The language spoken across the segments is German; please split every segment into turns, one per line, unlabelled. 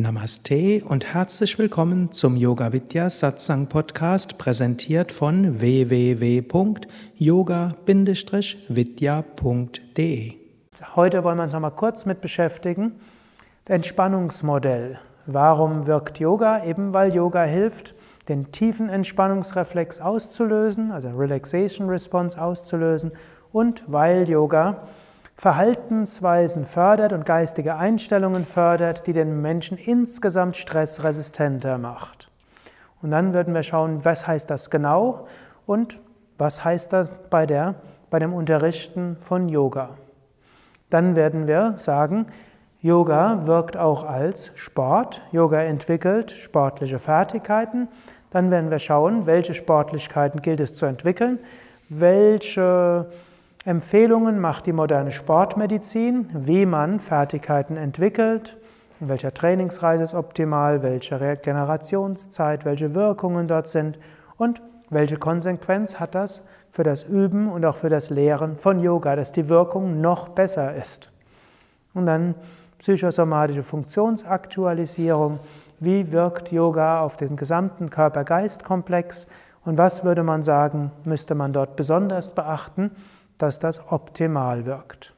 Namaste und herzlich willkommen zum Yoga Vidya Satsang Podcast, präsentiert von www.yoga-vidya.de.
Heute wollen wir uns nochmal kurz mit beschäftigen. Entspannungsmodell. Warum wirkt Yoga? Eben weil Yoga hilft, den tiefen Entspannungsreflex auszulösen, also Relaxation Response auszulösen und weil Yoga Verhaltensweisen fördert und geistige Einstellungen fördert, die den Menschen insgesamt stressresistenter macht. Und dann würden wir schauen, was heißt das genau und was heißt das bei, der, bei dem Unterrichten von Yoga. Dann werden wir sagen, Yoga wirkt auch als Sport. Yoga entwickelt sportliche Fertigkeiten. Dann werden wir schauen, welche Sportlichkeiten gilt es zu entwickeln, welche Empfehlungen macht die moderne Sportmedizin, wie man Fertigkeiten entwickelt, in welcher Trainingsreise ist optimal, welche Regenerationszeit, welche Wirkungen dort sind und welche Konsequenz hat das für das Üben und auch für das Lehren von Yoga, dass die Wirkung noch besser ist. Und dann psychosomatische Funktionsaktualisierung, wie wirkt Yoga auf den gesamten Körper-Geist-Komplex? Und was würde man sagen, müsste man dort besonders beachten, dass das optimal wirkt.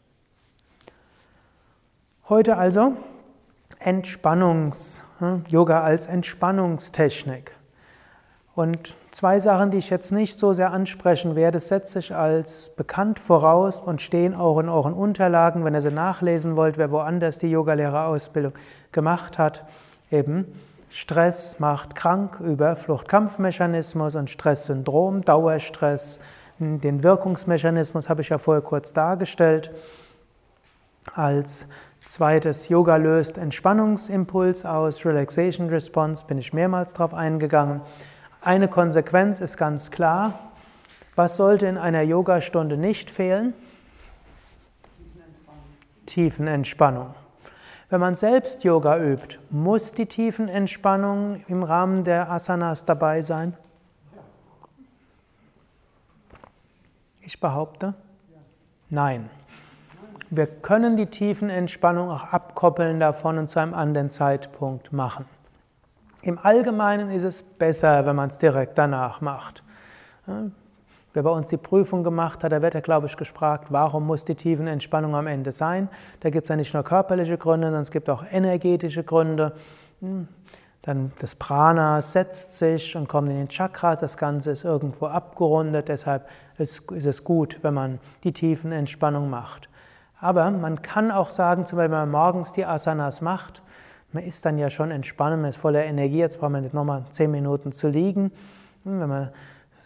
Heute also Entspannungs, hm, Yoga als Entspannungstechnik. Und zwei Sachen, die ich jetzt nicht so sehr ansprechen werde, setze ich als bekannt voraus und stehen auch in euren Unterlagen, wenn ihr sie nachlesen wollt, wer woanders die Yogalehrerausbildung gemacht hat. Eben Stress macht krank über Fluchtkampfmechanismus und Stresssyndrom, Dauerstress, den Wirkungsmechanismus habe ich ja vorher kurz dargestellt. Als zweites Yoga löst Entspannungsimpuls aus, Relaxation Response, bin ich mehrmals darauf eingegangen. Eine Konsequenz ist ganz klar. Was sollte in einer Yogastunde nicht fehlen? Tiefenentspannung. Wenn man selbst Yoga übt, muss die Tiefenentspannung im Rahmen der Asanas dabei sein? Ich behaupte, nein. Wir können die tiefen Entspannung auch abkoppeln davon und zu einem anderen Zeitpunkt machen. Im Allgemeinen ist es besser, wenn man es direkt danach macht. Wer bei uns die Prüfung gemacht hat, der wird ja, glaube ich, gefragt, warum muss die tiefen Entspannung am Ende sein? Da gibt es ja nicht nur körperliche Gründe, sondern es gibt auch energetische Gründe. Dann das Prana setzt sich und kommt in den Chakras. Das Ganze ist irgendwo abgerundet. Deshalb ist, es gut, wenn man die tiefen Entspannung macht. Aber man kann auch sagen, zum Beispiel, wenn man morgens die Asanas macht, man ist dann ja schon entspannt, man ist voller Energie. Jetzt braucht man nicht nochmal zehn Minuten zu liegen. Wenn man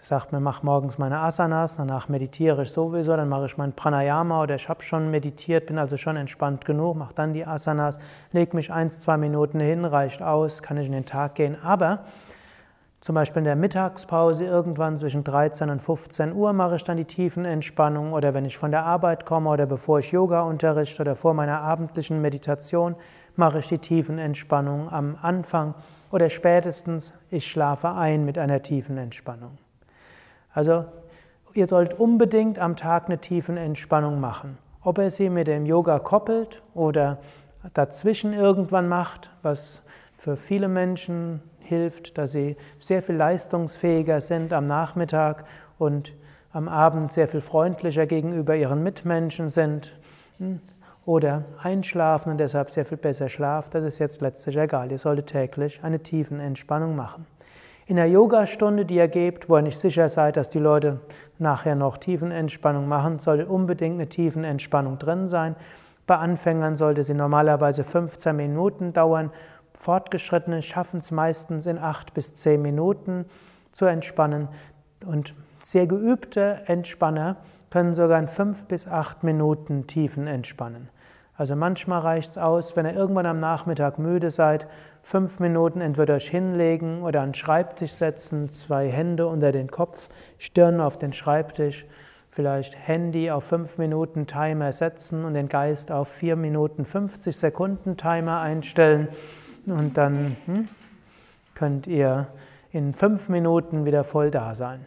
sagt, man macht morgens meine Asanas, danach meditiere ich sowieso, dann mache ich mein Pranayama oder ich habe schon meditiert, bin also schon entspannt genug, mache dann die Asanas, lege mich eins, zwei Minuten hin, reicht aus, kann ich in den Tag gehen. Aber zum Beispiel in der Mittagspause irgendwann zwischen 13 und 15 Uhr mache ich dann die tiefen Entspannung oder wenn ich von der Arbeit komme oder bevor ich Yoga unterrichte oder vor meiner abendlichen Meditation mache ich die tiefen Entspannung am Anfang oder spätestens ich schlafe ein mit einer tiefen Entspannung. Also ihr sollt unbedingt am Tag eine tiefen Entspannung machen. Ob ihr sie mit dem Yoga koppelt oder dazwischen irgendwann macht, was für viele Menschen hilft, dass sie sehr viel leistungsfähiger sind am Nachmittag und am Abend sehr viel freundlicher gegenüber ihren Mitmenschen sind hm, oder einschlafen und deshalb sehr viel besser schlafen, das ist jetzt letztlich egal. Ihr solltet täglich eine tiefen Entspannung machen. In der Yogastunde, die ihr gebt, wo ihr nicht sicher seid, dass die Leute nachher noch Tiefenentspannung machen, sollte unbedingt eine Tiefenentspannung drin sein. Bei Anfängern sollte sie normalerweise 15 Minuten dauern. Fortgeschrittene schaffen es meistens in 8 bis 10 Minuten zu entspannen. Und sehr geübte Entspanner können sogar in 5 bis 8 Minuten Tiefen entspannen. Also manchmal reicht es aus, wenn ihr irgendwann am Nachmittag müde seid, fünf Minuten entweder euch hinlegen oder an den Schreibtisch setzen, zwei Hände unter den Kopf, Stirn auf den Schreibtisch, vielleicht Handy auf fünf Minuten Timer setzen und den Geist auf vier Minuten 50 Sekunden Timer einstellen und dann hm, könnt ihr in fünf Minuten wieder voll da sein.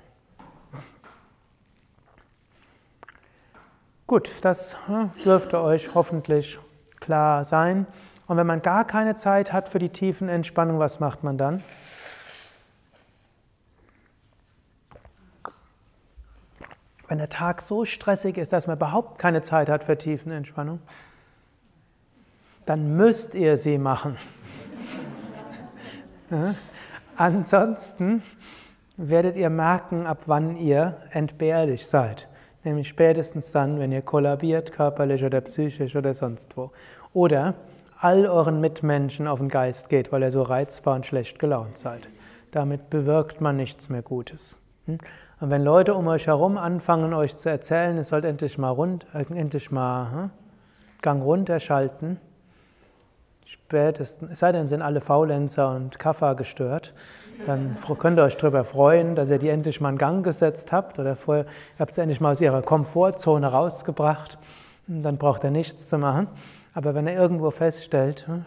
Gut, das hm, dürfte euch hoffentlich klar sein. Und wenn man gar keine Zeit hat für die tiefen Entspannung, was macht man dann? Wenn der Tag so stressig ist, dass man überhaupt keine Zeit hat für Tiefenentspannung, dann müsst ihr sie machen. ja? Ansonsten werdet ihr merken, ab wann ihr entbehrlich seid. Nämlich spätestens dann, wenn ihr kollabiert, körperlich oder psychisch oder sonst wo. Oder all euren Mitmenschen auf den Geist geht, weil ihr so reizbar und schlecht gelaunt seid. Damit bewirkt man nichts mehr Gutes. Hm? Und wenn Leute um euch herum anfangen, euch zu erzählen, es sollt endlich mal rund, äh, endlich mal hm, Gang runterschalten, spätestens, es sei denn, sind alle Faulenzer und Kaffer gestört, dann könnt ihr euch darüber freuen, dass ihr die endlich mal in Gang gesetzt habt oder vorher, ihr habt sie endlich mal aus ihrer Komfortzone rausgebracht. Dann braucht ihr nichts zu machen. Aber wenn ihr irgendwo feststellt, hm,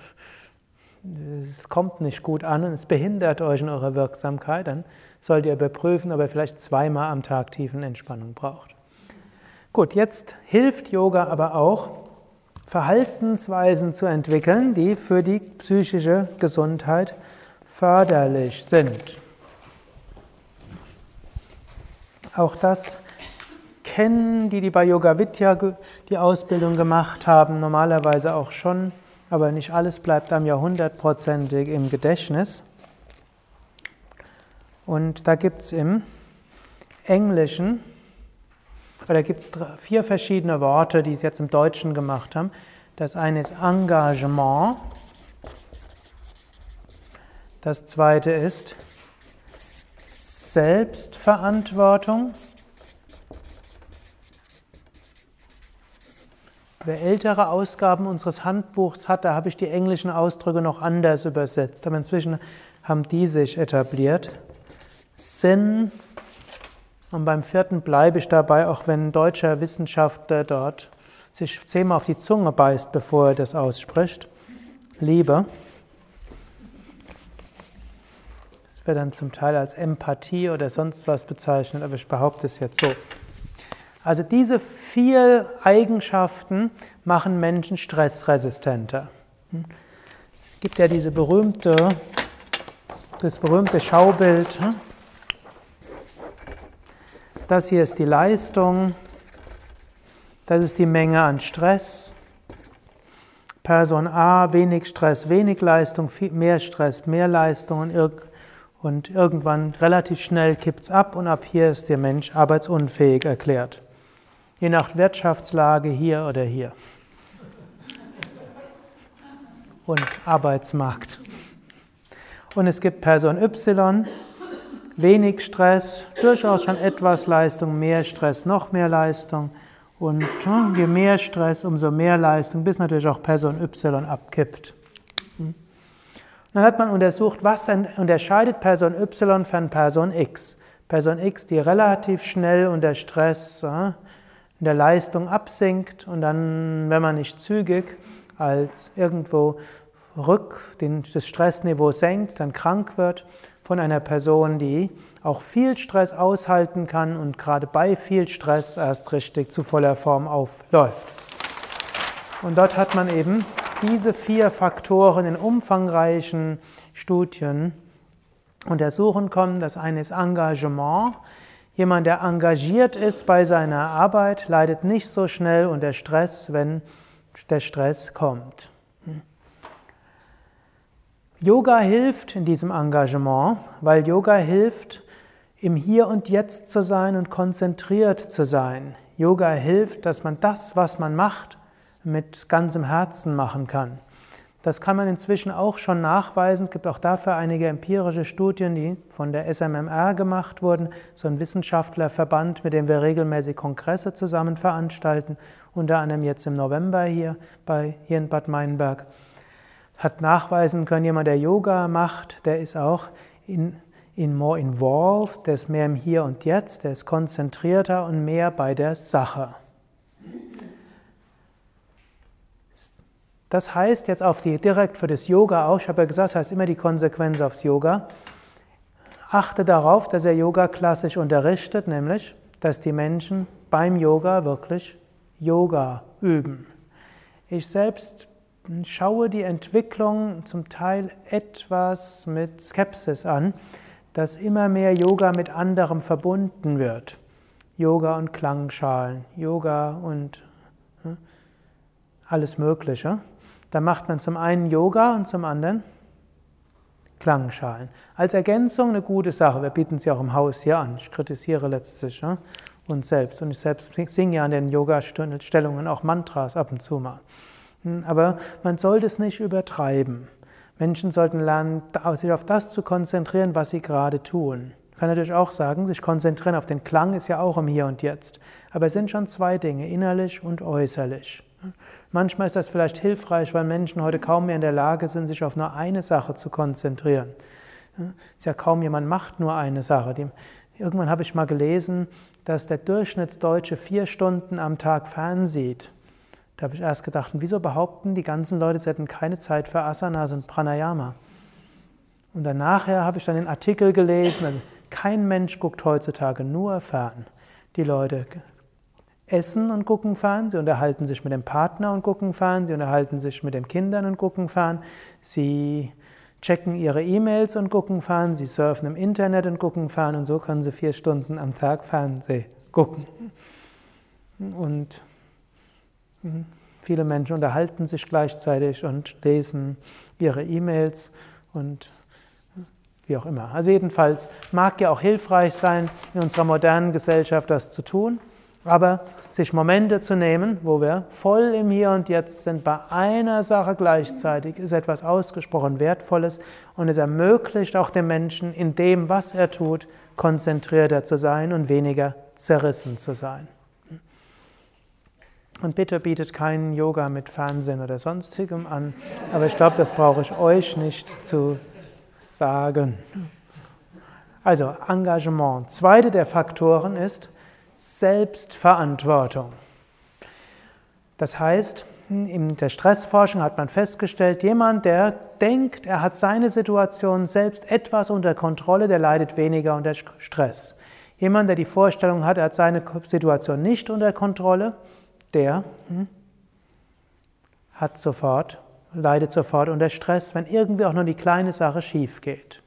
es kommt nicht gut an und es behindert euch in eurer Wirksamkeit, dann sollt ihr überprüfen, ob ihr vielleicht zweimal am Tag tiefen Entspannung braucht. Gut, jetzt hilft Yoga aber auch, Verhaltensweisen zu entwickeln, die für die psychische Gesundheit förderlich sind. Auch das kennen die, die bei Yoga Vidya die Ausbildung gemacht haben, normalerweise auch schon aber nicht alles bleibt einem ja hundertprozentig im Gedächtnis. Und da gibt es im Englischen, oder gibt es vier verschiedene Worte, die es jetzt im Deutschen gemacht haben. Das eine ist Engagement, das zweite ist Selbstverantwortung. Wer ältere Ausgaben unseres Handbuchs hat, da habe ich die englischen Ausdrücke noch anders übersetzt. Aber inzwischen haben die sich etabliert. Sinn. Und beim vierten bleibe ich dabei, auch wenn ein deutscher Wissenschaftler dort sich zehnmal auf die Zunge beißt, bevor er das ausspricht. Liebe. Wird dann zum Teil als Empathie oder sonst was bezeichnet, aber ich behaupte es jetzt so. Also diese vier Eigenschaften machen Menschen stressresistenter. Es gibt ja diese berühmte, das berühmte Schaubild. Das hier ist die Leistung, das ist die Menge an Stress. Person A, wenig Stress, wenig Leistung, mehr Stress, mehr Leistung und irgendwann relativ schnell kippt es ab und ab hier ist der Mensch arbeitsunfähig erklärt je nach Wirtschaftslage hier oder hier. Und Arbeitsmarkt. Und es gibt Person Y, wenig Stress, durchaus schon etwas Leistung, mehr Stress, noch mehr Leistung. Und je mehr Stress, umso mehr Leistung, bis natürlich auch Person Y abkippt. Dann hat man untersucht, was unterscheidet Person Y von Person X. Person X, die relativ schnell unter Stress in der Leistung absinkt und dann, wenn man nicht zügig als irgendwo rück den, das Stressniveau senkt, dann krank wird, von einer Person, die auch viel Stress aushalten kann und gerade bei viel Stress erst richtig zu voller Form aufläuft. Und dort hat man eben diese vier Faktoren in umfangreichen Studien untersuchen können. Das eine ist Engagement, Jemand, der engagiert ist bei seiner Arbeit, leidet nicht so schnell unter Stress, wenn der Stress kommt. Yoga hilft in diesem Engagement, weil Yoga hilft, im Hier und Jetzt zu sein und konzentriert zu sein. Yoga hilft, dass man das, was man macht, mit ganzem Herzen machen kann. Das kann man inzwischen auch schon nachweisen. Es gibt auch dafür einige empirische Studien, die von der SMMR gemacht wurden, so ein Wissenschaftlerverband, mit dem wir regelmäßig Kongresse zusammen veranstalten, unter anderem jetzt im November hier, bei, hier in Bad Meinberg. Hat nachweisen können, jemand, der Yoga macht, der ist auch in, in more involved, der ist mehr im Hier und Jetzt, der ist konzentrierter und mehr bei der Sache. Das heißt jetzt auf die, direkt für das Yoga auch, ich habe ja gesagt, das heißt immer die Konsequenz aufs Yoga. Achte darauf, dass er Yoga klassisch unterrichtet, nämlich, dass die Menschen beim Yoga wirklich Yoga üben. Ich selbst schaue die Entwicklung zum Teil etwas mit Skepsis an, dass immer mehr Yoga mit anderem verbunden wird. Yoga und Klangschalen, Yoga und hm, alles Mögliche. Da macht man zum einen Yoga und zum anderen Klangschalen. Als Ergänzung eine gute Sache. Wir bieten sie auch im Haus hier an. Ich kritisiere letztlich ja, uns selbst. Und ich selbst singe ja an den Yoga-Stellungen auch Mantras ab und zu mal. Hm, aber man sollte es nicht übertreiben. Menschen sollten lernen, sich auf das zu konzentrieren, was sie gerade tun. Ich kann natürlich auch sagen, sich konzentrieren auf den Klang ist ja auch im Hier und Jetzt. Aber es sind schon zwei Dinge, innerlich und äußerlich. Manchmal ist das vielleicht hilfreich, weil Menschen heute kaum mehr in der Lage sind, sich auf nur eine Sache zu konzentrieren. Es ist ja kaum jemand macht nur eine Sache. Irgendwann habe ich mal gelesen, dass der Durchschnittsdeutsche vier Stunden am Tag fernsieht. Da habe ich erst gedacht, wieso behaupten die ganzen Leute, sie hätten keine Zeit für Asanas und Pranayama? Und dann nachher habe ich dann den Artikel gelesen, also kein Mensch guckt heutzutage nur fern. Die Leute essen und gucken fern, sie unterhalten sich mit dem Partner und gucken fern, sie unterhalten sich mit den Kindern und gucken fern, sie checken ihre E-Mails und gucken fern, sie surfen im Internet und gucken fern und so können sie vier Stunden am Tag Fernsehen gucken. Und hm, viele Menschen unterhalten sich gleichzeitig und lesen ihre E-Mails und hm, wie auch immer. Also jedenfalls mag ja auch hilfreich sein, in unserer modernen Gesellschaft das zu tun. Aber sich Momente zu nehmen, wo wir voll im Hier und Jetzt sind, bei einer Sache gleichzeitig, ist etwas ausgesprochen Wertvolles und es ermöglicht auch dem Menschen, in dem, was er tut, konzentrierter zu sein und weniger zerrissen zu sein. Und bitte bietet keinen Yoga mit Fernsehen oder sonstigem an, aber ich glaube, das brauche ich euch nicht zu sagen. Also Engagement. Zweite der Faktoren ist, Selbstverantwortung. Das heißt, in der Stressforschung hat man festgestellt, jemand, der denkt, er hat seine Situation selbst etwas unter Kontrolle, der leidet weniger unter Stress. Jemand, der die Vorstellung hat, er hat seine Situation nicht unter Kontrolle, der hm, hat sofort, leidet sofort unter Stress, wenn irgendwie auch nur die kleine Sache schief geht.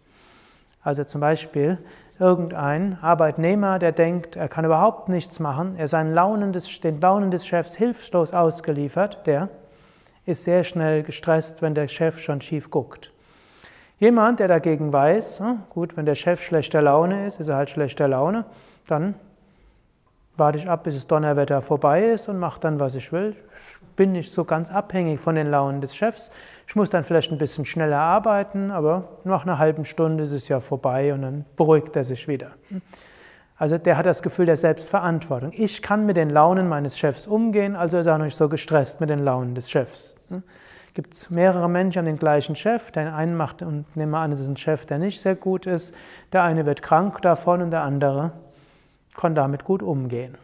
Also zum Beispiel, irgendein Arbeitnehmer, der denkt, er kann überhaupt nichts machen, er seinen Launen des, den Launen des Chefs hilflos ausgeliefert, der ist sehr schnell gestresst, wenn der Chef schon schief guckt. Jemand, der dagegen weiß, hm, gut, wenn der Chef schlechter Laune ist, ist er halt schlechter Laune, dann warte ich ab, bis das Donnerwetter vorbei ist und mache dann, was ich will. Bin nicht so ganz abhängig von den Launen des Chefs. Ich muss dann vielleicht ein bisschen schneller arbeiten, aber nach einer halben Stunde ist es ja vorbei und dann beruhigt er sich wieder. Also der hat das Gefühl der Selbstverantwortung. Ich kann mit den Launen meines Chefs umgehen, also ist er auch nicht so gestresst mit den Launen des Chefs. Gibt es mehrere Menschen an den gleichen Chef, der einen macht, und nehmen wir an, es ist ein Chef, der nicht sehr gut ist, der eine wird krank davon und der andere kann damit gut umgehen.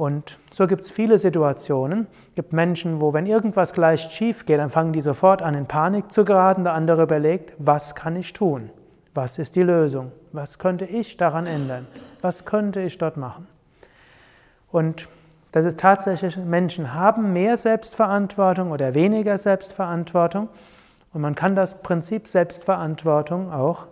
Und so gibt es viele Situationen. Es gibt Menschen, wo wenn irgendwas gleich schief geht, dann fangen die sofort an in Panik zu geraten. Der andere überlegt, was kann ich tun? Was ist die Lösung? Was könnte ich daran ändern? Was könnte ich dort machen? Und das ist tatsächlich, Menschen haben mehr Selbstverantwortung oder weniger Selbstverantwortung. Und man kann das Prinzip Selbstverantwortung auch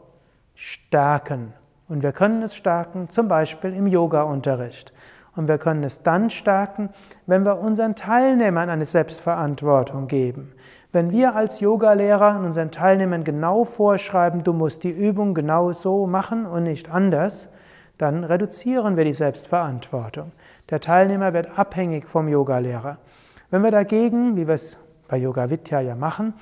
stärken. Und wir können es stärken, zum Beispiel im Yoga-Unterricht. Und wir können es dann stärken, wenn wir unseren Teilnehmern eine Selbstverantwortung geben. Wenn wir als Yogalehrer unseren Teilnehmern genau vorschreiben, du musst die Übung genau so machen und nicht anders, dann reduzieren wir die Selbstverantwortung. Der Teilnehmer wird abhängig vom Yogalehrer. Wenn wir dagegen, wie wir es bei Yoga Vidya ja machen,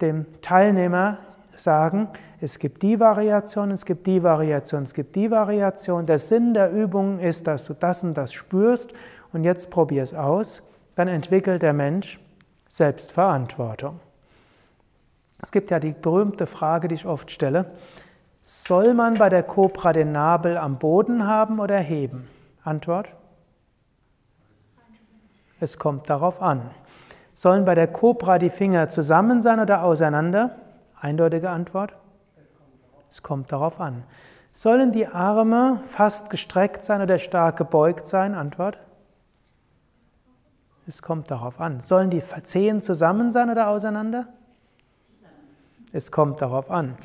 dem Teilnehmer sagen, es gibt die Variation, es gibt die Variation, es gibt die Variation. Der Sinn der Übung ist, dass du das und das spürst und jetzt probier es aus. Dann entwickelt der Mensch Selbstverantwortung. Es gibt ja die berühmte Frage, die ich oft stelle. Soll man bei der Kobra den Nabel am Boden haben oder heben? Antwort? Es kommt darauf an. Sollen bei der Kobra die Finger zusammen sein oder auseinander? Eindeutige Antwort? Es kommt darauf an. Sollen die Arme fast gestreckt sein oder stark gebeugt sein? Antwort? Es kommt darauf an. Sollen die Zehen zusammen sein oder auseinander? Es kommt darauf an.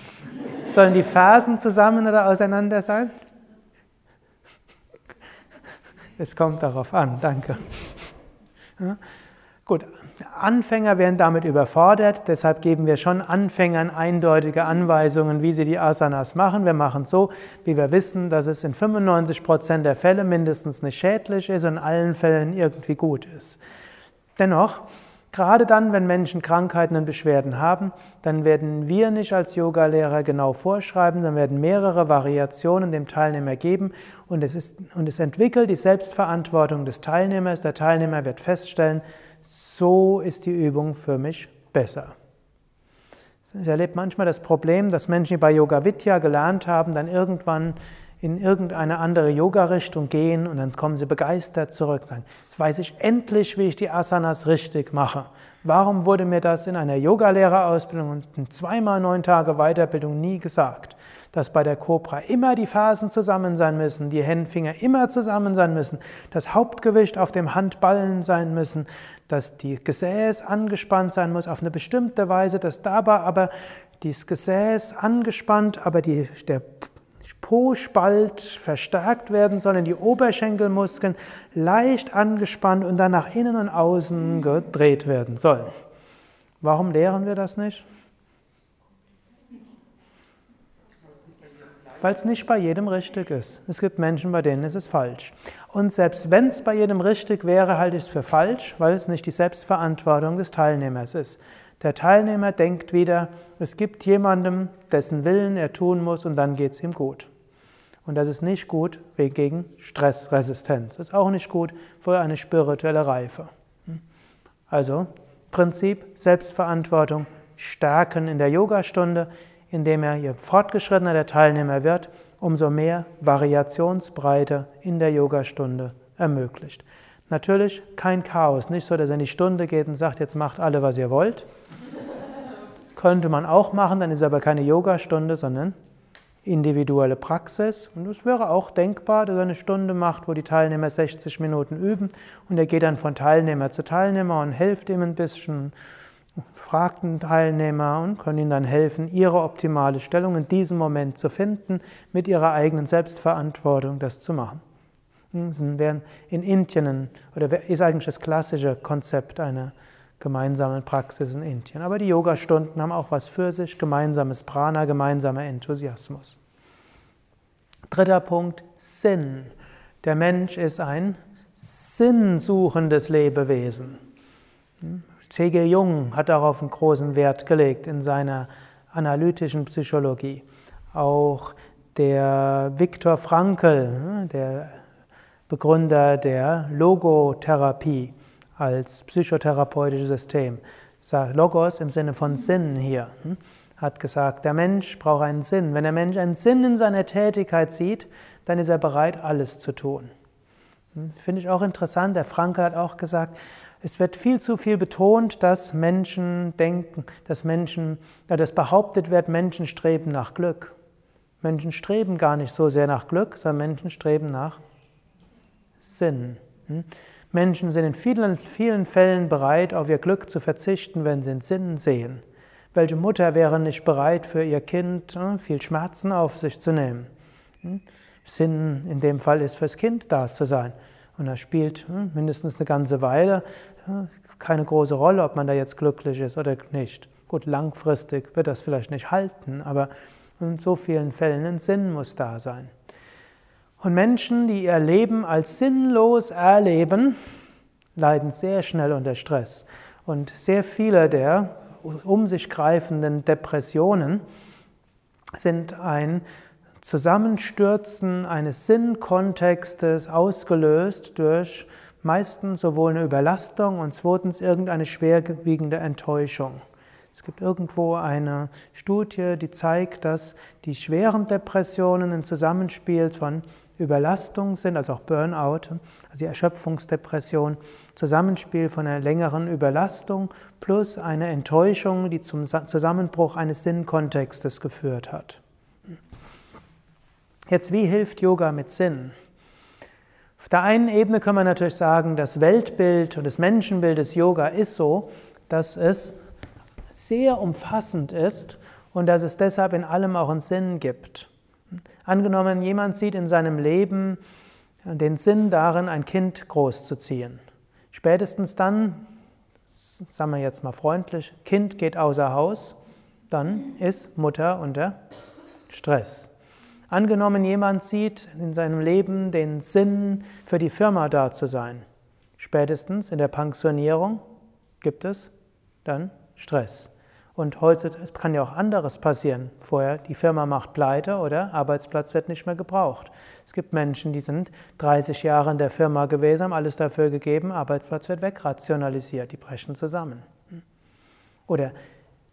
Sollen die Fersen zusammen oder auseinander sein? Es kommt darauf an, danke. Ja, gut, Anfänger werden damit überfordert, deshalb geben wir schon Anfängern eindeutige Anweisungen, wie sie die Asanas machen. Wir machen so, wie wir wissen, dass es in 95% der Fälle mindestens nicht schädlich ist und in allen Fällen irgendwie gut ist. Dennoch, gerade dann, wenn Menschen Krankheiten und Beschwerden haben, dann werden wir nicht als Yogalehrer genau vorschreiben, dann werden mehrere Variationen dem Teilnehmer geben und es, ist, und es entwickelt die Selbstverantwortung des Teilnehmers. Der Teilnehmer wird feststellen, so ist die Übung für mich besser. Ich erlebe manchmal das Problem, dass Menschen, die bei Yoga Vidya gelernt haben, dann irgendwann in irgendeine andere Yoga-Richtung gehen und dann kommen sie begeistert zurück und sagen, jetzt weiß ich endlich, wie ich die Asanas richtig mache. Warum wurde mir das in einer Yogalehrerausbildung und in zweimal neun Tage Weiterbildung nie gesagt? Dass bei der Cobra immer die Fersen zusammen sein müssen, die Händenfinger immer zusammen sein müssen, das Hauptgewicht auf dem Handballen sein müssen, dass die Gesäß angespannt sein muss auf eine bestimmte Weise, dass dabei aber das Gesäß angespannt, aber die, der Po-Spalt verstärkt werden sollen, die Oberschenkelmuskeln leicht angespannt und dann nach innen und außen gedreht werden sollen. Warum lehren wir das nicht? Weil es nicht bei jedem richtig ist. Es gibt Menschen, bei denen ist es falsch. Und selbst wenn es bei jedem richtig wäre, halte ich es für falsch, weil es nicht die Selbstverantwortung des Teilnehmers ist. Der Teilnehmer denkt wieder, es gibt jemandem, dessen Willen er tun muss und dann geht es ihm gut. Und das ist nicht gut gegen Stressresistenz. Das ist auch nicht gut für eine spirituelle Reife. Also Prinzip Selbstverantwortung stärken in der Yogastunde, indem er je fortgeschrittener der Teilnehmer wird, umso mehr Variationsbreite in der Yogastunde ermöglicht. Natürlich kein Chaos, nicht so, dass er in die Stunde geht und sagt, jetzt macht alle, was ihr wollt. Könnte man auch machen, dann ist aber keine Yogastunde, sondern individuelle Praxis. Und es wäre auch denkbar, dass er eine Stunde macht, wo die Teilnehmer 60 Minuten üben und er geht dann von Teilnehmer zu Teilnehmer und hilft ihm ein bisschen, fragt den Teilnehmer und kann ihnen dann helfen, ihre optimale Stellung in diesem Moment zu finden, mit ihrer eigenen Selbstverantwortung das zu machen. Hm, in Indien oder ist eigentlich das klassische Konzept einer gemeinsamen Praxis in Indien. Aber die Yogastunden haben auch was für sich, gemeinsames Prana, gemeinsamer Enthusiasmus. Dritter Punkt, Sinn. Der Mensch ist ein sinnsuchendes Lebewesen. C.G. Jung hat darauf einen großen Wert gelegt in seiner analytischen Psychologie. Auch der Viktor Frankl, der Begründer der Logotherapie, als psychotherapeutisches System. Logos im Sinne von Sinn hier hm, hat gesagt, der Mensch braucht einen Sinn. Wenn der Mensch einen Sinn in seiner Tätigkeit sieht, dann ist er bereit, alles zu tun. Hm, finde ich auch interessant. Der Franke hat auch gesagt, es wird viel zu viel betont, dass Menschen denken, dass Menschen, dass behauptet wird, Menschen streben nach Glück. Menschen streben gar nicht so sehr nach Glück, sondern Menschen streben nach Sinn. Hm. Menschen sind in vielen, vielen Fällen bereit, auf ihr Glück zu verzichten, wenn sie einen Sinn sehen. Welche Mutter wäre nicht bereit, für ihr Kind hm, viel Schmerzen auf sich zu nehmen? Hm? Sinn in dem Fall ist, fürs Kind da zu sein. Und das spielt mindestens eine ganze Weile keine große Rolle, ob man da jetzt glücklich ist oder nicht. Gut, langfristig wird das vielleicht nicht halten, aber in so vielen Fällen ein Sinn muss da sein. Und Menschen, die ihr Leben als sinnlos erleben, leiden sehr schnell unter Stress. Und sehr viele der um sich greifenden Depressionen sind ein Zusammenstürzen eines Sinnkontextes ausgelöst durch meistens sowohl eine Überlastung und zweitens irgendeine schwerwiegende Enttäuschung. Es gibt irgendwo eine Studie, die zeigt, dass die schweren Depressionen ein Zusammenspiel von Überlastung sind, also auch Burnout, also die Erschöpfungsdepression, Zusammenspiel von einer längeren Überlastung plus einer Enttäuschung, die zum Zusammenbruch eines Sinnkontextes geführt hat. Jetzt, wie hilft Yoga mit Sinn? Auf der einen Ebene können wir natürlich sagen, das Weltbild und das Menschenbild des Yoga ist so, dass es sehr umfassend ist und dass es deshalb in allem auch einen Sinn gibt. Angenommen, jemand sieht in seinem Leben den Sinn darin, ein Kind großzuziehen. Spätestens dann, sagen wir jetzt mal freundlich, Kind geht außer Haus, dann ist Mutter unter Stress. Angenommen, jemand sieht in seinem Leben den Sinn, für die Firma da zu sein. Spätestens in der Pensionierung gibt es dann Stress. Und heute, es kann ja auch anderes passieren. Vorher, die Firma macht pleite oder Arbeitsplatz wird nicht mehr gebraucht. Es gibt Menschen, die sind 30 Jahre in der Firma gewesen, haben alles dafür gegeben, Arbeitsplatz wird wegrationalisiert, die brechen zusammen. Oder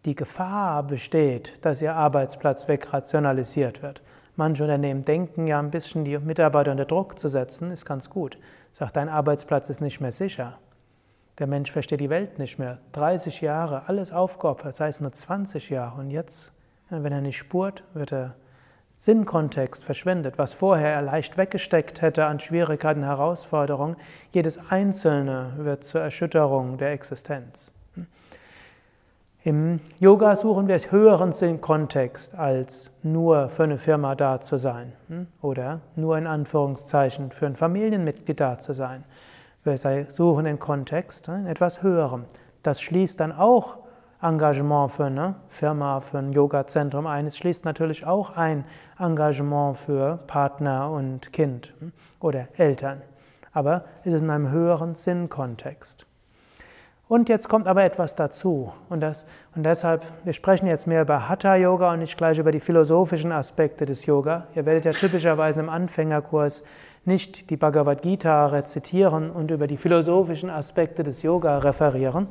die Gefahr besteht, dass ihr Arbeitsplatz wegrationalisiert wird. Manche Unternehmen denken ja ein bisschen, die Mitarbeiter unter Druck zu setzen, ist ganz gut. Sagt, dein Arbeitsplatz ist nicht mehr sicher. Der Mensch versteht die Welt nicht mehr. 30 Jahre, alles aufgeopfert, sei es nur 20 Jahre. Und jetzt, wenn er nicht spurt, wird der Sinnkontext verschwendet. Was vorher er leicht weggesteckt hätte an Schwierigkeiten, Herausforderungen, jedes Einzelne wird zur Erschütterung der Existenz. Im Yoga suchen wir höheren Sinnkontext, als nur für eine Firma da zu sein hm? oder nur in Anführungszeichen für ein Familienmitglied da zu sein. Wir suchen den Kontext in etwas höherem. Das schließt dann auch Engagement für eine Firma, für ein Yoga-Zentrum ein. Es schließt natürlich auch ein Engagement für Partner und Kind hm? oder Eltern. Aber es ist in einem höheren Sinnkontext. Und jetzt kommt aber etwas dazu. Und, das, und deshalb, wir sprechen jetzt mehr über Hatha-Yoga und nicht gleich über die philosophischen Aspekte des Yoga. Ihr werdet ja typischerweise im Anfängerkurs nicht die Bhagavad Gita rezitieren und über die philosophischen Aspekte des Yoga referieren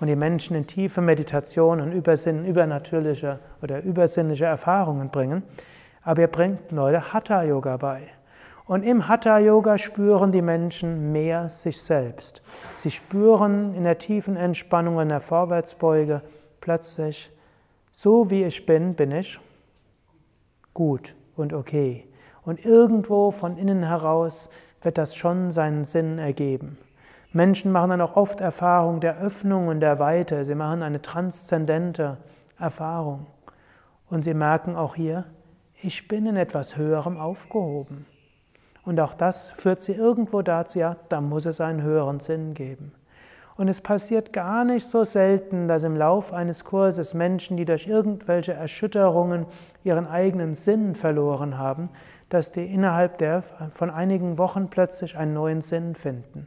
und die Menschen in tiefe Meditation und Übersinn, übernatürliche oder übersinnliche Erfahrungen bringen. Aber ihr bringt Leute Hatha-Yoga bei. Und im Hatha-Yoga spüren die Menschen mehr sich selbst. Sie spüren in der tiefen Entspannung in der Vorwärtsbeuge plötzlich, so wie ich bin, bin ich gut und okay. Und irgendwo von innen heraus wird das schon seinen Sinn ergeben. Menschen machen dann auch oft Erfahrung der Öffnung und der Weite. Sie machen eine transzendente Erfahrung. Und sie merken auch hier, ich bin in etwas Höherem aufgehoben. Und auch das führt sie irgendwo dazu, ja, da muss es einen höheren Sinn geben. Und es passiert gar nicht so selten, dass im Lauf eines Kurses Menschen, die durch irgendwelche Erschütterungen ihren eigenen Sinn verloren haben, dass die innerhalb der, von einigen Wochen plötzlich einen neuen Sinn finden.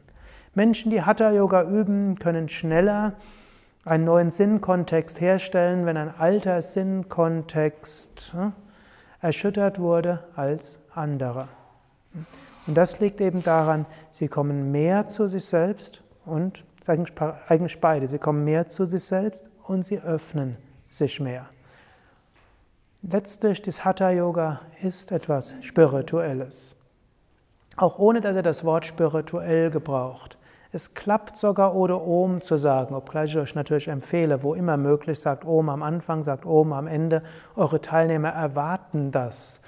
Menschen, die Hatha-Yoga üben, können schneller einen neuen Sinnkontext herstellen, wenn ein alter Sinnkontext hm, erschüttert wurde als andere. Und das liegt eben daran, sie kommen mehr zu sich selbst und eigentlich beide, sie kommen mehr zu sich selbst und sie öffnen sich mehr. Letztlich, das Hatha-Yoga ist etwas Spirituelles. Auch ohne, dass er das Wort spirituell gebraucht. Es klappt sogar ohne Om zu sagen, obgleich ich euch natürlich empfehle, wo immer möglich, sagt Om am Anfang, sagt Om am Ende. Eure Teilnehmer erwarten das.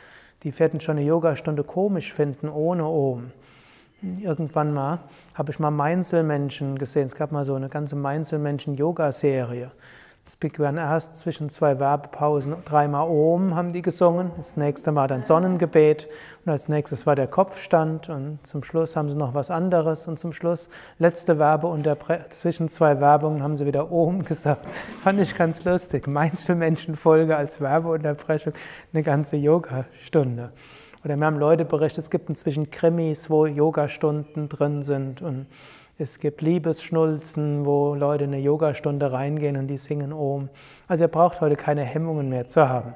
Die werden schon eine Yogastunde komisch finden ohne Om. Irgendwann mal habe ich mal Mainzelmenschen gesehen. Es gab mal so eine ganze Mainzelmenschen-Yoga-Serie. Es begann erst zwischen zwei Werbepausen dreimal Om haben die gesungen. Das nächste Mal dann Sonnengebet und als nächstes war der Kopfstand und zum Schluss haben sie noch was anderes und zum Schluss letzte Werbeunterbrechung. Zwischen zwei Werbungen haben sie wieder Om gesagt. Fand ich ganz lustig. Mainzelmenschenfolge als Werbeunterbrechung eine ganze Yogastunde. Oder mir haben Leute berichtet, es gibt inzwischen Krimis, wo Yogastunden drin sind und es gibt Liebesschnulzen, wo Leute in eine Yogastunde reingehen und die singen Om. Also ihr braucht heute keine Hemmungen mehr zu haben.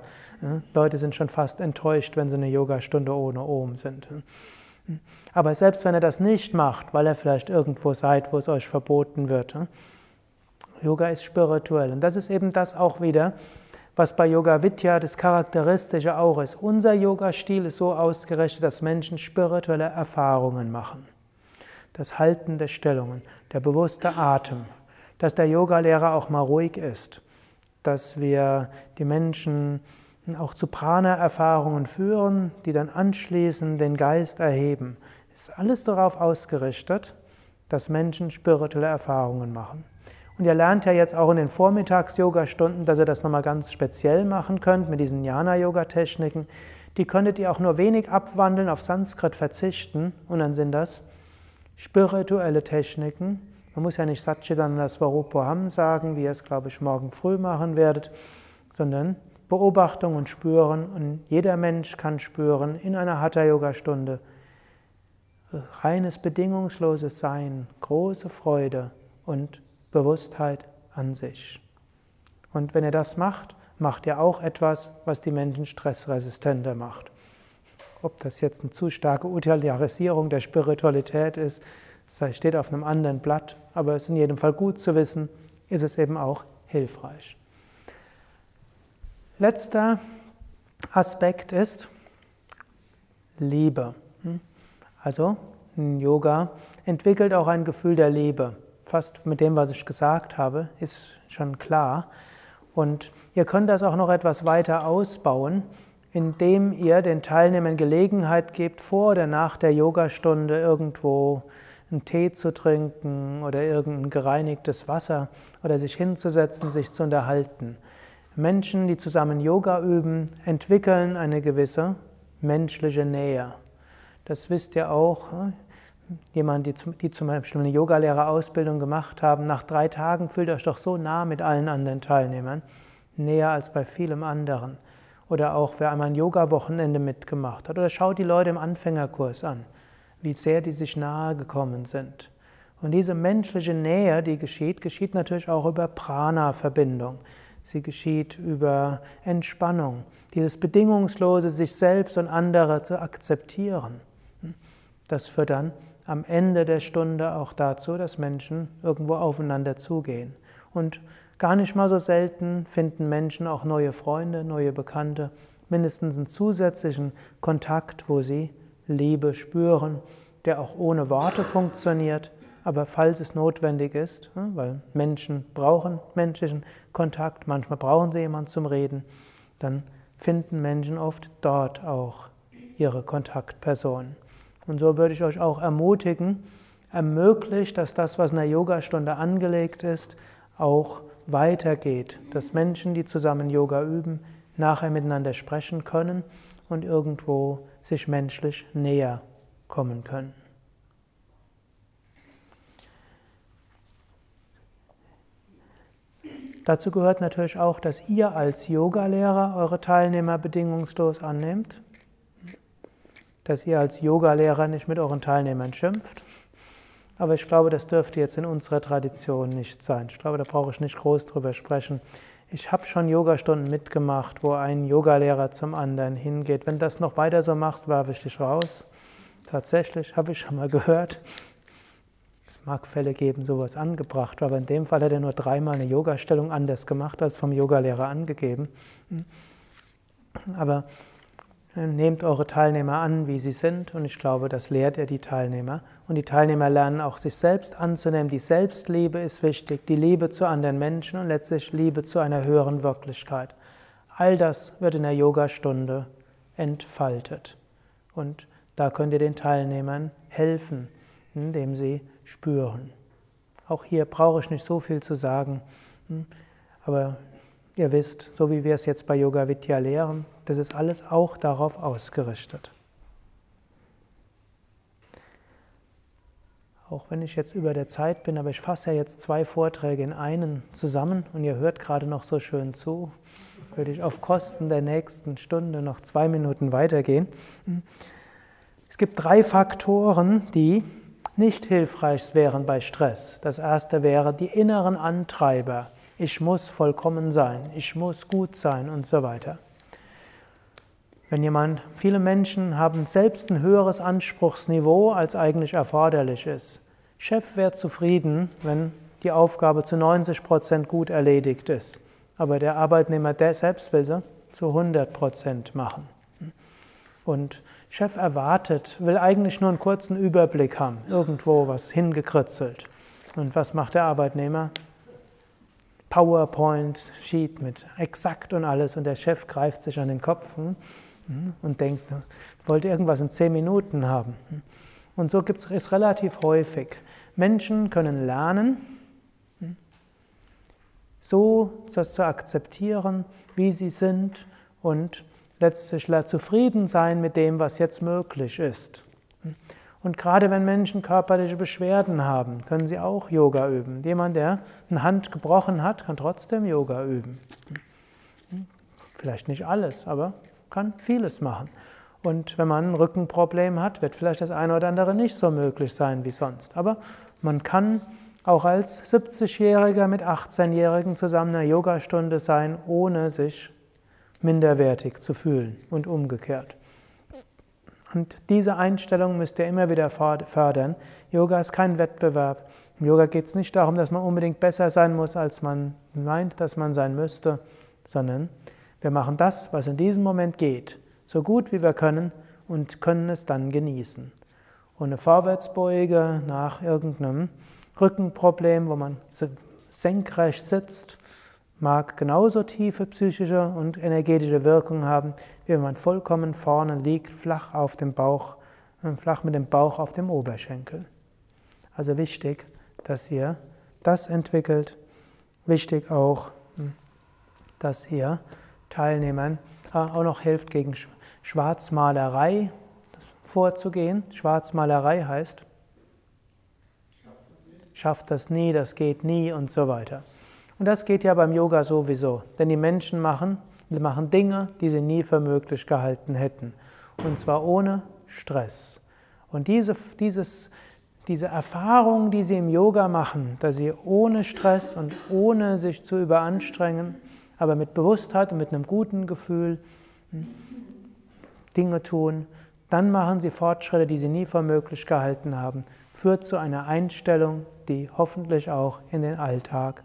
Leute sind schon fast enttäuscht, wenn sie eine Yogastunde ohne Om sind. Aber selbst wenn er das nicht macht, weil er vielleicht irgendwo seid, wo es euch verboten wird, Yoga ist spirituell. Und das ist eben das auch wieder, was bei Yoga Vidya das Charakteristische auch ist. Unser Yoga-Stil ist so ausgerichtet, dass Menschen spirituelle Erfahrungen machen das Halten der Stellungen, der bewusste Atem, dass der Yogalehrer auch mal ruhig ist, dass wir die Menschen auch zu Prana-Erfahrungen führen, die dann anschließend den Geist erheben. ist alles darauf ausgerichtet, dass Menschen spirituelle Erfahrungen machen. Und ihr lernt ja jetzt auch in den Vormittags-Yoga-Stunden, dass ihr das nochmal ganz speziell machen könnt mit diesen Jnana-Yoga-Techniken. Die könntet ihr auch nur wenig abwandeln, auf Sanskrit verzichten und dann sind das spirituelle Techniken. Man muss ja nicht Satchitananda Svarupaham sagen, wie ihr es, glaube ich, morgen früh machen werdet, sondern Beobachtung und Spüren. Und jeder Mensch kann spüren in einer Hatha-Yoga-Stunde reines, bedingungsloses Sein, große Freude und Bewusstheit an sich. Und wenn ihr das macht, macht ihr auch etwas, was die Menschen stressresistenter macht. Ob das jetzt eine zu starke Utilitarisierung der Spiritualität ist, das steht auf einem anderen Blatt, aber es ist in jedem Fall gut zu wissen, ist es eben auch hilfreich. Letzter Aspekt ist Liebe. Also Yoga entwickelt auch ein Gefühl der Liebe fast mit dem, was ich gesagt habe, ist schon klar. Und ihr könnt das auch noch etwas weiter ausbauen, indem ihr den Teilnehmern Gelegenheit gebt, vor oder nach der Yogastunde irgendwo einen Tee zu trinken oder irgendein gereinigtes Wasser oder sich hinzusetzen, sich zu unterhalten. Menschen, die zusammen Yoga üben, entwickeln eine gewisse menschliche Nähe. Das wisst ihr auch. Jemand, die, die zum Beispiel eine Yogalehrerausbildung gemacht haben, nach drei Tagen fühlt euch doch so nah mit allen anderen Teilnehmern, näher als bei vielem anderen. Oder auch wer einmal ein Yoga-Wochenende mitgemacht hat. Oder schaut die Leute im Anfängerkurs an, wie sehr die sich nahe gekommen sind. Und diese menschliche Nähe, die geschieht, geschieht natürlich auch über Prana-Verbindung. Sie geschieht über Entspannung, dieses bedingungslose sich selbst und andere zu akzeptieren. Das führt dann am Ende der Stunde auch dazu, dass Menschen irgendwo aufeinander zugehen. Und gar nicht mal so selten finden Menschen auch neue Freunde, neue Bekannte, mindestens einen zusätzlichen Kontakt, wo sie Liebe spüren, der auch ohne Worte funktioniert, aber falls es notwendig ist, ne, weil Menschen brauchen menschlichen Kontakt, manchmal brauchen sie jemanden zum Reden, dann finden Menschen oft dort auch ihre Kontaktpersonen. Und so würde ich euch auch ermutigen, ermöglicht, dass das, was in der Yogastunde angelegt ist, auch weitergeht, dass Menschen, die zusammen Yoga üben, nachher miteinander sprechen können und irgendwo sich menschlich näher kommen können. Dazu gehört natürlich auch, dass ihr als Yogalehrer eure Teilnehmer bedingungslos annehmt dass ihr als Yogalehrer nicht mit euren Teilnehmern schimpft. Aber ich glaube, das dürfte jetzt in unserer Tradition nicht sein. Ich glaube, da brauche ich nicht groß drüber sprechen. Ich habe schon Yogastunden mitgemacht, wo ein Yogalehrer zum anderen hingeht. Wenn du das noch weiter so machst, werfe ich dich raus. Tatsächlich, habe ich schon mal gehört. Es mag Fälle geben, sowas angebracht, aber in dem Fall hat er nur dreimal eine Yogastellung anders gemacht als vom Yogalehrer angegeben. Aber Nehmt eure Teilnehmer an, wie sie sind, und ich glaube, das lehrt ihr die Teilnehmer. Und die Teilnehmer lernen auch, sich selbst anzunehmen. Die Selbstliebe ist wichtig, die Liebe zu anderen Menschen und letztlich Liebe zu einer höheren Wirklichkeit. All das wird in der Yogastunde entfaltet. Und da könnt ihr den Teilnehmern helfen, indem sie spüren. Auch hier brauche ich nicht so viel zu sagen, hm, aber Ihr wisst, so wie wir es jetzt bei Yoga Vidya lehren, das ist alles auch darauf ausgerichtet. Auch wenn ich jetzt über der Zeit bin, aber ich fasse ja jetzt zwei Vorträge in einen zusammen und ihr hört gerade noch so schön zu, würde ich auf Kosten der nächsten Stunde noch zwei Minuten weitergehen. Es gibt drei Faktoren, die nicht hilfreich wären bei Stress. Das erste wäre die inneren Antreiber ich muss vollkommen sein, ich muss gut sein und so weiter. Wenn jemand, viele Menschen haben selbst ein höheres Anspruchsniveau, als eigentlich erforderlich ist. Chef wäre zufrieden, wenn die Aufgabe zu 90 Prozent gut erledigt ist. Aber der Arbeitnehmer der selbst will sie zu 100 Prozent machen. Und Chef erwartet, will eigentlich nur einen kurzen Überblick haben, irgendwo was hingekritzelt. Und was macht der Arbeitnehmer? PowerPoint-Sheet mit exakt und alles und der Chef greift sich an den Kopf hm, hm, und denkt, wollte irgendwas in zehn Minuten haben. Hm. Und so gibt es relativ häufig. Menschen können lernen, so das zu akzeptieren, wie sie sind und letztlich zufrieden sein mit dem, was jetzt möglich ist. Und gerade wenn Menschen körperliche Beschwerden haben, können sie auch Yoga üben. Jemand, der eine Hand gebrochen hat, kann trotzdem Yoga üben. Hm. Vielleicht nicht alles, aber kann vieles machen. Und wenn man ein Rückenproblem hat, wird vielleicht das eine oder andere nicht so möglich sein wie sonst. Aber man kann auch als 70-Jähriger mit 18-Jährigen zusammen eine Yogastunde sein, ohne sich minderwertig zu fühlen und umgekehrt. Und diese Einstellung müsst ihr immer wieder fördern. Yoga ist kein Wettbewerb. Im Yoga geht es nicht darum, dass man unbedingt besser sein muss, als man meint, dass man sein müsste, sondern wir machen das, was in diesem Moment geht, so gut wie wir können und können es dann genießen. Eine Vorwärtsbeuge nach irgendeinem Rückenproblem, wo man senkrecht sitzt, mag genauso tiefe psychische und energetische Wirkung haben, wie wenn man vollkommen vorne liegt, flach auf dem Bauch, äh, flach mit dem Bauch auf dem Oberschenkel. Also wichtig, dass ihr das entwickelt. Wichtig auch, hm, dass ihr Teilnehmern äh, auch noch hilft, gegen Schwarzmalerei vorzugehen. Schwarzmalerei heißt, schafft das nie, das geht nie und so weiter. Und das geht ja beim Yoga sowieso, denn die Menschen machen, machen Dinge, die sie nie für möglich gehalten hätten. Und zwar ohne Stress. Und diese, dieses, diese Erfahrung, die sie im Yoga machen, dass sie ohne Stress und ohne sich zu überanstrengen, aber mit Bewusstheit und mit einem guten Gefühl hm, Dinge tun, dann machen sie Fortschritte, die sie nie für möglich gehalten haben, führt zu einer Einstellung, die hoffentlich auch in den Alltag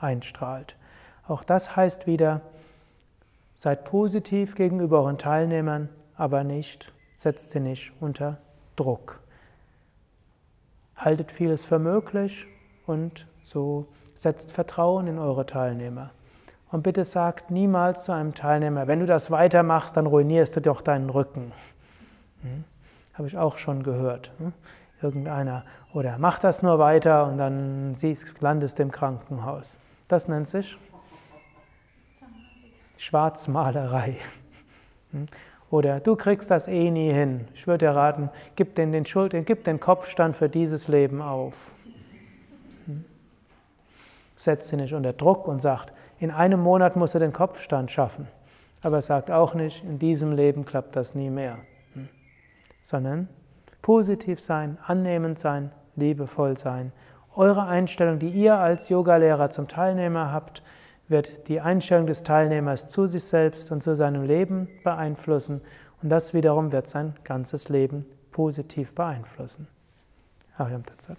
einstrahlt. Auch das heißt wieder, seid positiv gegenüber euren Teilnehmern, aber nicht, setzt sie nicht unter Druck. Haltet vieles für möglich und so setzt Vertrauen in eure Teilnehmer. Und bitte sagt niemals zu einem Teilnehmer, wenn du das weitermachst, dann ruinierst du doch deinen Rücken. Hm? Habe ich auch schon gehört. Hm? Irgendeiner oder mach das nur weiter und dann landest du im Krankenhaus. Das nennt sich Schwarzmalerei. Hm? Oder du kriegst das eh nie hin. Ich würde dir raten, gib den, den, Schuld, gib den Kopfstand für dieses Leben auf. Hm? Setz ihn nicht unter Druck und sagt, in einem Monat musst du den Kopfstand schaffen. Aber sagt auch nicht, in diesem Leben klappt das nie mehr. Hm? Sondern positiv sein, annehmend sein, liebevoll sein. Eure Einstellung, die ihr als Yogalehrer zum Teilnehmer habt, wird die Einstellung des Teilnehmers zu sich selbst und zu seinem Leben beeinflussen und das wiederum wird sein ganzes Leben positiv beeinflussen. Ariam Tatsat.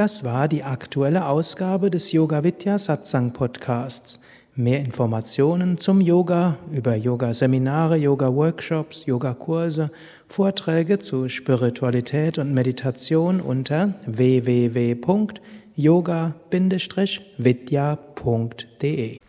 Das war die aktuelle Ausgabe des Yoga Vidya Satsang Podcasts. Mehr Informationen zum Yoga über Yoga-Seminare, Yoga-Workshops, Yogakurse, Vorträge zu Spiritualität und Meditation unter www.yoga-vidya.de